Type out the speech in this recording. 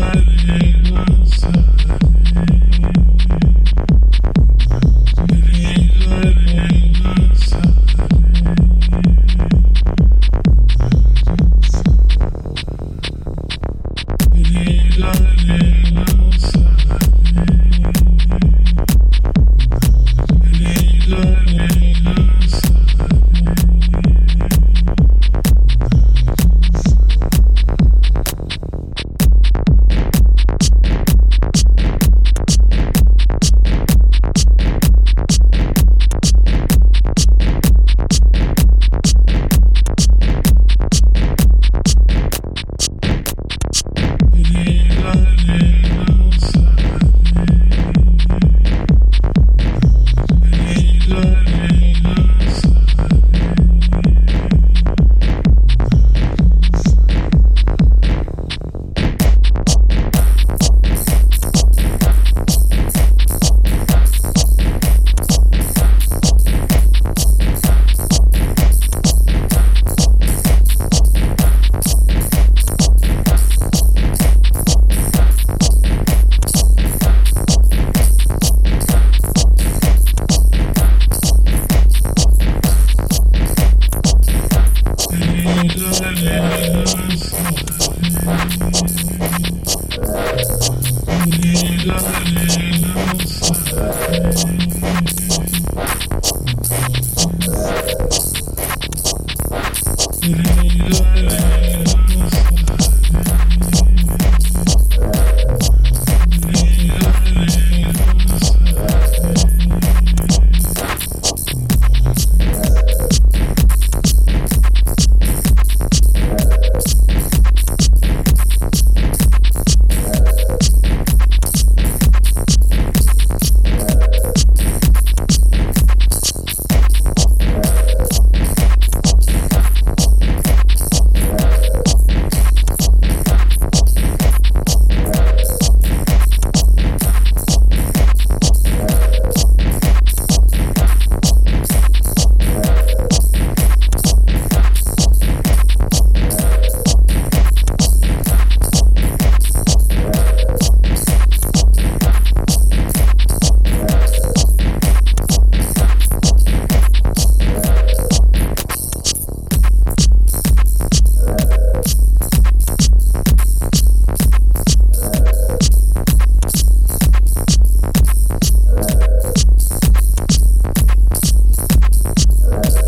lightning outside. Love it. first.